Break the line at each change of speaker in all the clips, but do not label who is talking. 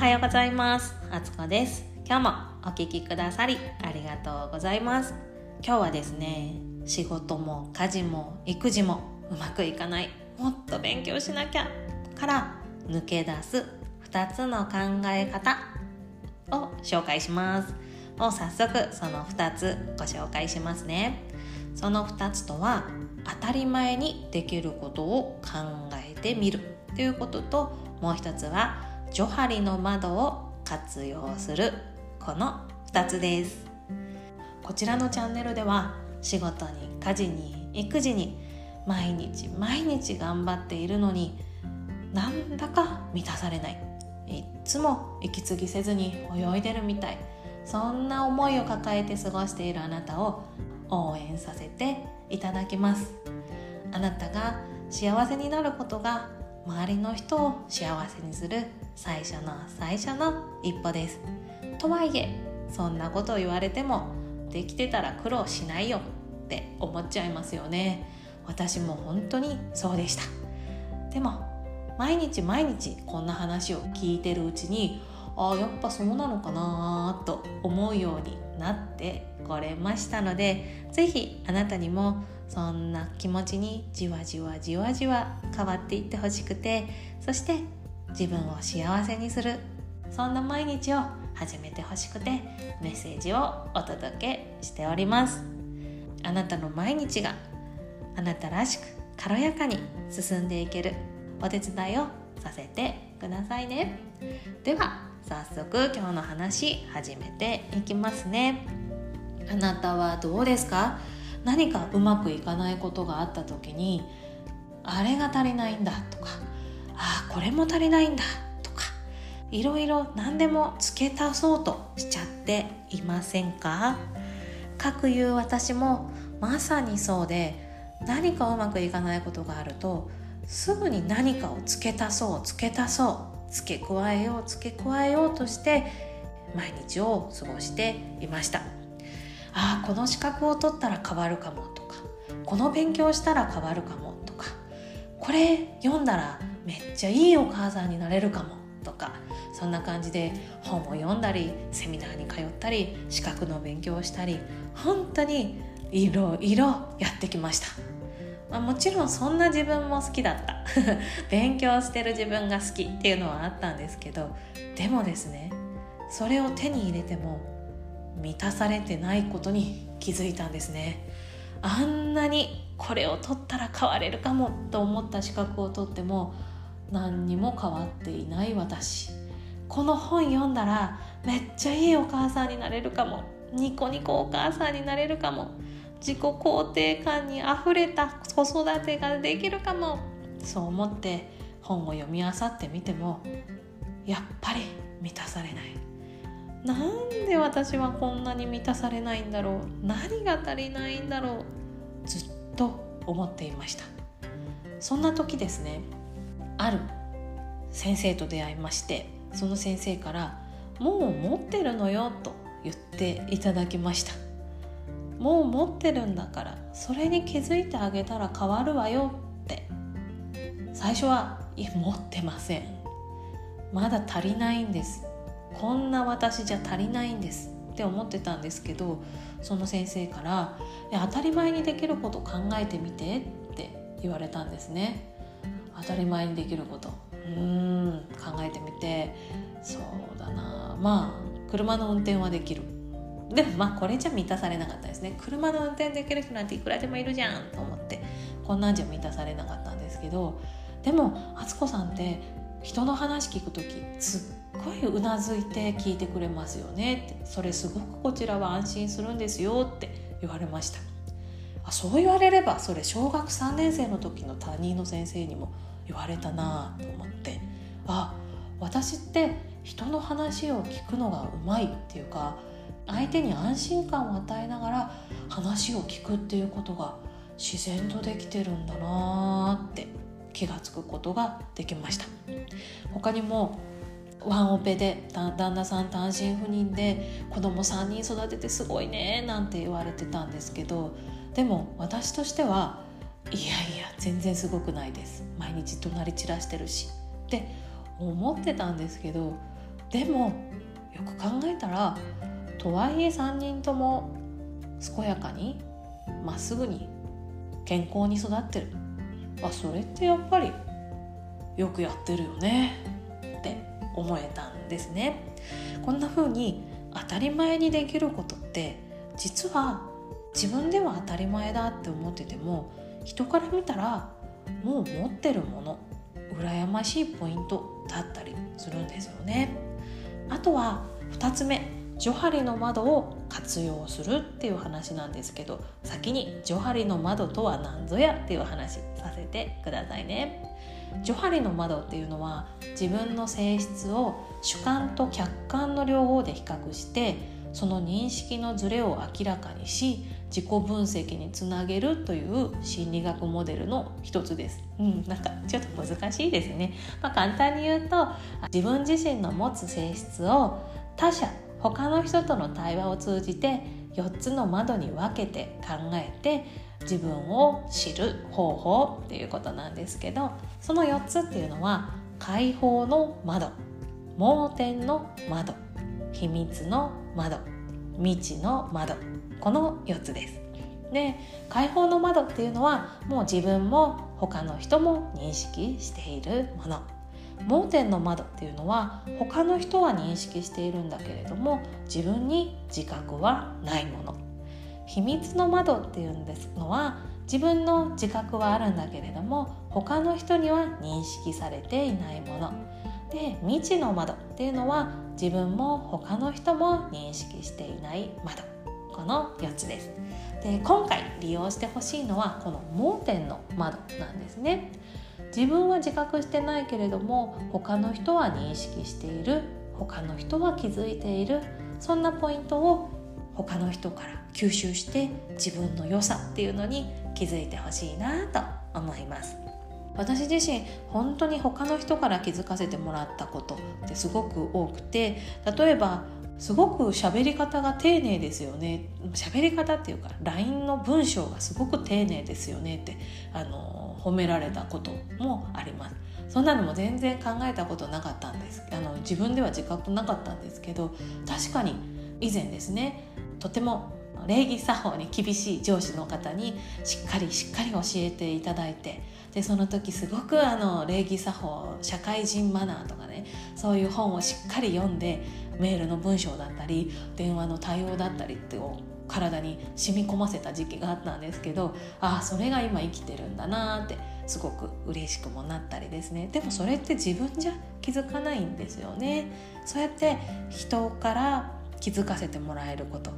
はようございます。あつこです。今日もお聞きくださりありがとうございます。今日はですね仕事も家事も育児もうまくいかない。もっと勉強しなきゃ。から抜け出す2つの考え方を紹介します。もう早速その2つご紹介しますね。その2つとは当たり前にできることを考えてみるということともう一つはジョハリの窓を活用するこの2つです。こちらのチャンネルでは仕事に家事に育児に毎日毎日頑張っているのになんだか満たされない。いつも息継ぎせずに泳いでるみたい。そんな思いを抱えて過ごしているあなたを応援させていただきます。あなたが幸せになることが周りの人を幸せにする最初の最初の一歩です。とはいえそんなことを言われてもできてたら苦労しないよって思っちゃいますよね。私も本当にそうでした。でも毎日毎日こんな話を聞いてるうちにああやっぱそうなのかなと思うようになってこれましたので是非あなたにもそんな気持ちにじわじわじわじわ変わっていってほしくてそして自分を幸せにする。そんな毎日を始めてほしくてメッセージをお届けしております。あなたの毎日があなたらしく軽やかに進んでいける。お手伝いをさせてくださいね。では早速今日の話始めていきますね。あなたはどうですか？何かうまくいかないことがあった時にあれが足りないんだとかこれも足りないんだとかいろいろ何でも付け足そうとしちゃっていませんか？かくいう私もまさにそうで何かうまくいかないことがあるとすぐに何かを付け足そう付け足そう付け加えよう付け加えようとして毎日を過ごしていました。ああこの資格を取ったら変わるかもとかこの勉強したら変わるかもとかこれ読んだらめっちゃいいお母さんになれるかもとかそんな感じで本を読んだりセミナーに通ったり資格の勉強をしたり本当にいろいろやってきました、まあ、もちろんそんな自分も好きだった。勉強してる自分が好きっていうのはあったんですけどでもですねそれを手に入れても満たされてないことに気づいたんですね。あんなにこれを取ったら変われるかもと思った資格を取っても何にも変わっていない私。この本読んだらめっちゃいいお母さんになれるかも。ニコニコお母さんになれるかも。自己肯定感にあふれた子育てができるかも。そう思って本を読み漁ってみてもやっぱり満たされない。なんで私はこんなに満たされないんだろう。何が足りないんだろう。ずっと思っていました。そんな時ですねある先生と出会いましてその先生から「もう持ってるのよ」と言っていただきましたもう持ってるんだからそれに気づいてあげたら変わるわよって。最初はいや持ってません。まだ足りないんです。こんな私じゃ足りないんですって思ってたんですけどその先生から「当たり前にできること考えてみて」って言われたんですね。当たり前にできること。うん。考えてみて。そうだな。まあ車の運転はできる。でもまあこれじゃ満たされなかったですね。車の運転できる人なんていくらでもいるじゃんと思ってこんなんじゃ満たされなかったんですけどでも敦子さんって人の話聞く時すっごいうなずいて聞いてくれますよねってそれすごくこちらは安心するんですよって言われました。あそう言われればそれ小学3年生の時の担任の先生にも言われたなと思って。あ私って人の話を聞くのがうまいっていうか相手に安心感を与えながら話を聞くっていうことが自然とできてるんだなって気が付くことができました。他にもワンオペで旦那さん単身赴任で子供3人育ててすごいねなんて言われてたんですけどでも私としてはいやいや全然すごくないです。毎日怒鳴り散らしてるし。って思ってたんですけどでもよく考えたらとはいえ3人とも健やかにまっすぐに健康に育ってる。あそれってやっぱりよくやってるよね。って思えたんですね。こんな風に当たり前にできることって実は自分では当たり前だって思ってても人から見たらもう持ってるもの羨ましいポイントだったりするんですよね。あとは2つ目ジョハリの窓を活用するっていう話なんですけど先にジョハリの窓とは何ぞやっていう話させてくださいね。ジョハリの窓っていうのは自分の性質を主観と客観の両方で比較してその認識のズレを明らかにし自己分析につなげるという心理学モデルの一つです。うん、なんかちょっと難しいですね。まあ、簡単に言うと自分自身の持つ性質を他者他の人との対話を通じて4つの窓に分けて考えて自分を知る方法っていうことなんですけどその4つっていうのは解放の窓盲点の窓秘密の窓。未知の窓。この4つです。で解放の窓っていうのはもう自分も他の人も認識しているもの。盲点の窓っていうのは他の人は認識しているんだけれども自分に自覚はないもの。秘密の窓っていうんですのは自分の自覚はあるんだけれども他の人には認識されていないもの。で未知の窓っていうのは自分も他の人も認識していない窓。この4つです。で今回利用してほしいのはこの盲点の窓なんですね。自分は自覚してないけれども他の人は認識している。他の人は気づいている。そんなポイントを他の人から吸収して自分の良さっていうのに気づいてほしいなと思います。私自身本当に他の人から気づかせてもらったことってすごく多くて例えばすごく喋り方が丁寧ですよね。喋り方っていうか LINE の文章がすごく丁寧ですよねってあの褒められたこともあります。そんなのも全然考えたことなかったんです。あの自分では自覚なかったんですけど確かに以前ですねとても礼儀作法に厳しい上司の方にしっかりしっかり教えていただいてでその時すごくあの礼儀作法社会人マナーとかねそういう本をしっかり読んでメールの文章だったり電話の対応だったりってを体に染み込ませた時期があったんですけどああそれが今生きてるんだなってすごく嬉しくもなったりですね。でもそれって自分じゃ気づかないんですよね。そうやって人から気づかせてもらえること。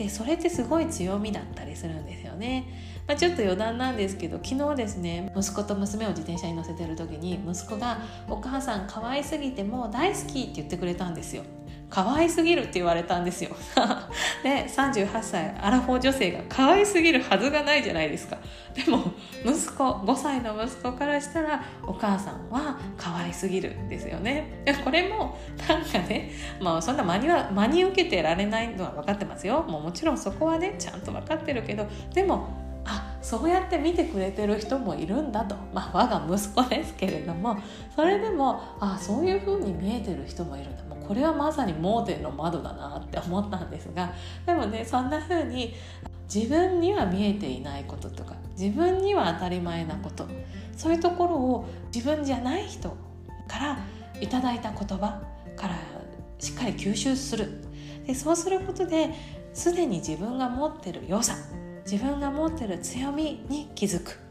でそれってすごい強みだったりするんですよね、まあ、ちょっと余談なんですけど昨日ですね息子と娘を自転車に乗せてる時に息子が「お母さん可愛すぎてもう大好き」って言ってくれたんですよ。可愛すぎるって言われたんですよ。で38歳アラフォー女性が可愛すぎるはずがないじゃないですか。でも息子5歳の息子からしたらお母さんは可愛すぎるですよね。これもなんかねまあそんな真には真に受けてられないのは分かってますよ。もうもちろんそこはねちゃんと分かってるけどでもあそうやって見てくれてる人もいるんだと、まあ、我が息子ですけれどもそれでもあそういうふうに見えてる人もいるんだ。これはまさに盲点の窓だなって思ったんですがでもねそんなふうに自分には見えていないこととか自分には当たり前なことそういうところを自分じゃない人からいただいた言葉からしっかり吸収する。でそうすることですでに自分が持ってる良さ自分が持ってる強みに気づく。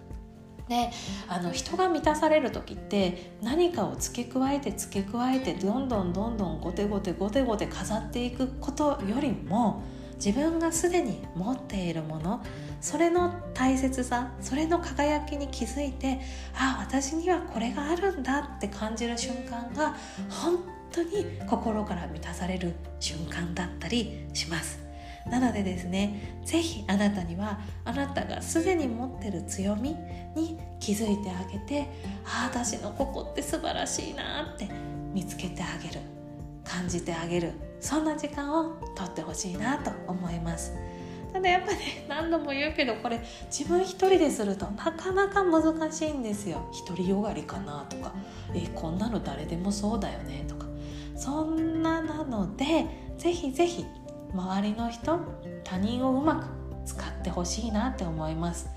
であの人が満たされる時って何かを付け加えて付け加えてどんどんどんどんゴテゴテゴテゴテ飾っていくことよりも自分がすでに持っているものそれの大切さそれの輝きに気づいてああ私にはこれがあるんだって感じる瞬間が本当に心から満たされる瞬間だったりします。なのでですね是非あなたにはあなたがすでに持ってる強みに気づいてあげてああ私のここって素晴らしいなって見つけてあげる感じてあげるそんな時間をとってほしいなと思います。ただやっぱね何度も言うけどこれ自分一人でするとなかなか難しいんですよ。独りよがりかなとかえこんなの誰でもそうだよねとか。そんななのでぜひぜひ周りの人他人をうまく使ってほしいなって思います。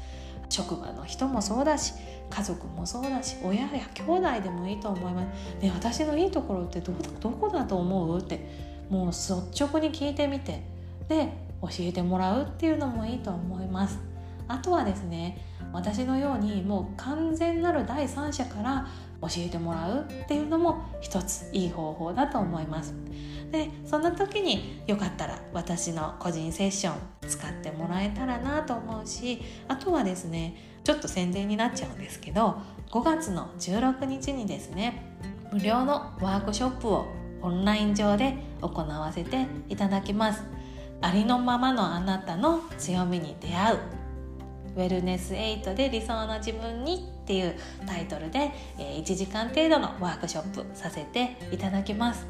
職場の人もそうだし家族もそうだし親や兄弟でもいいと思います、ね、私のいいところってどどこだと思う？ってもう率直に聞いてみてで教えてもらうっていうのもいいと思います。あとはですね私のようにもう完全なる第三者から教えてもらうっていうのも一ついい方法だと思います。でそんな時によかったら私の個人セッション使ってもらえたらなと思うしあとはですねちょっと宣伝になっちゃうんですけど5月の16日にですね無料のワークショップをオンライン上で行わせていただきます。ありのままのあなたの強みに出会う。ウェルネス8で理想の自分にっていうタイトルで1時間程度のワークショップさせていただきます。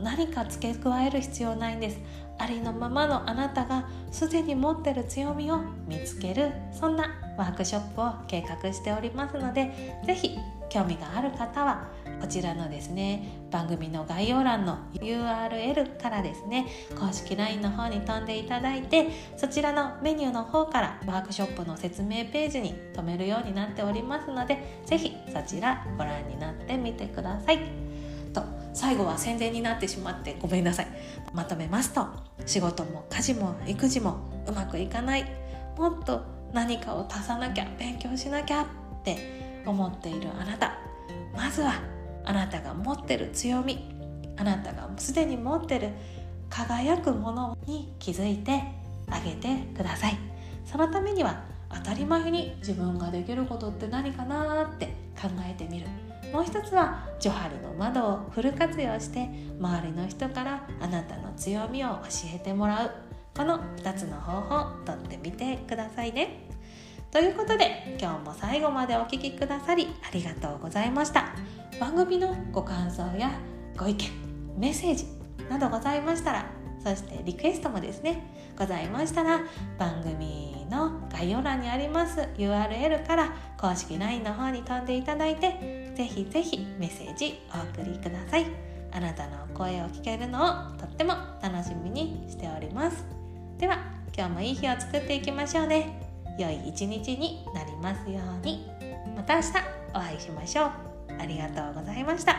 何か付け加える必要ないんですありのままのあなたがすでに持ってる強みを見つけるそんなワークショップを計画しておりますので是非興味がある方はこちらのですね番組の概要欄の URL からですね公式 LINE の方に飛んでいただいてそちらのメニューの方からワークショップの説明ページに飛めるようになっておりますので是非そちらご覧になってみてください。最後は宣伝になってしまってごめんなさい。まとめますと仕事も家事も育児もうまくいかない。もっと何かを足さなきゃ勉強しなきゃって思っているあなた。まずはあなたが持ってる強み。あなたがすでに持ってる輝くものに気づいてあげてください。そのためには当たり前に自分ができることって何かなって考えてみる。もう一つはジョハリの窓をフル活用して周りの人からあなたの強みを教えてもらうこの2つの方法とってみてくださいね。ということで今日も最後までお聴きくださりありがとうございました。番組のご感想やご意見メッセージなどございましたらそしてリクエストもですねございましたら番組の概要欄にあります URL から公式 LINE の方に飛んでいただいてぜひぜひメッセージお送りください。あなたの声を聞けるのをとっても楽しみにしております。では今日もいい日を作っていきましょうね。良い一日になりますように。また明日お会いしましょう。ありがとうございました。